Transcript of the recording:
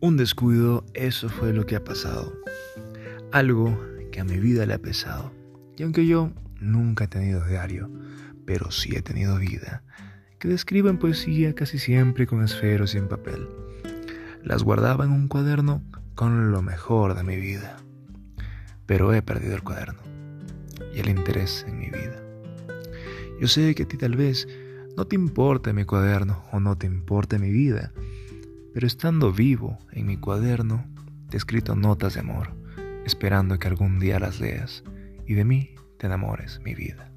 Un descuido, eso fue lo que ha pasado. Algo que a mi vida le ha pesado. Y aunque yo nunca he tenido diario, pero sí he tenido vida, que describo en poesía casi siempre con esferos y en papel. Las guardaba en un cuaderno con lo mejor de mi vida. Pero he perdido el cuaderno y el interés en mi vida. Yo sé que a ti tal vez no te importa mi cuaderno o no te importa mi vida, pero estando vivo en mi cuaderno te he escrito notas de amor, esperando que algún día las leas y de mí te enamores, mi vida.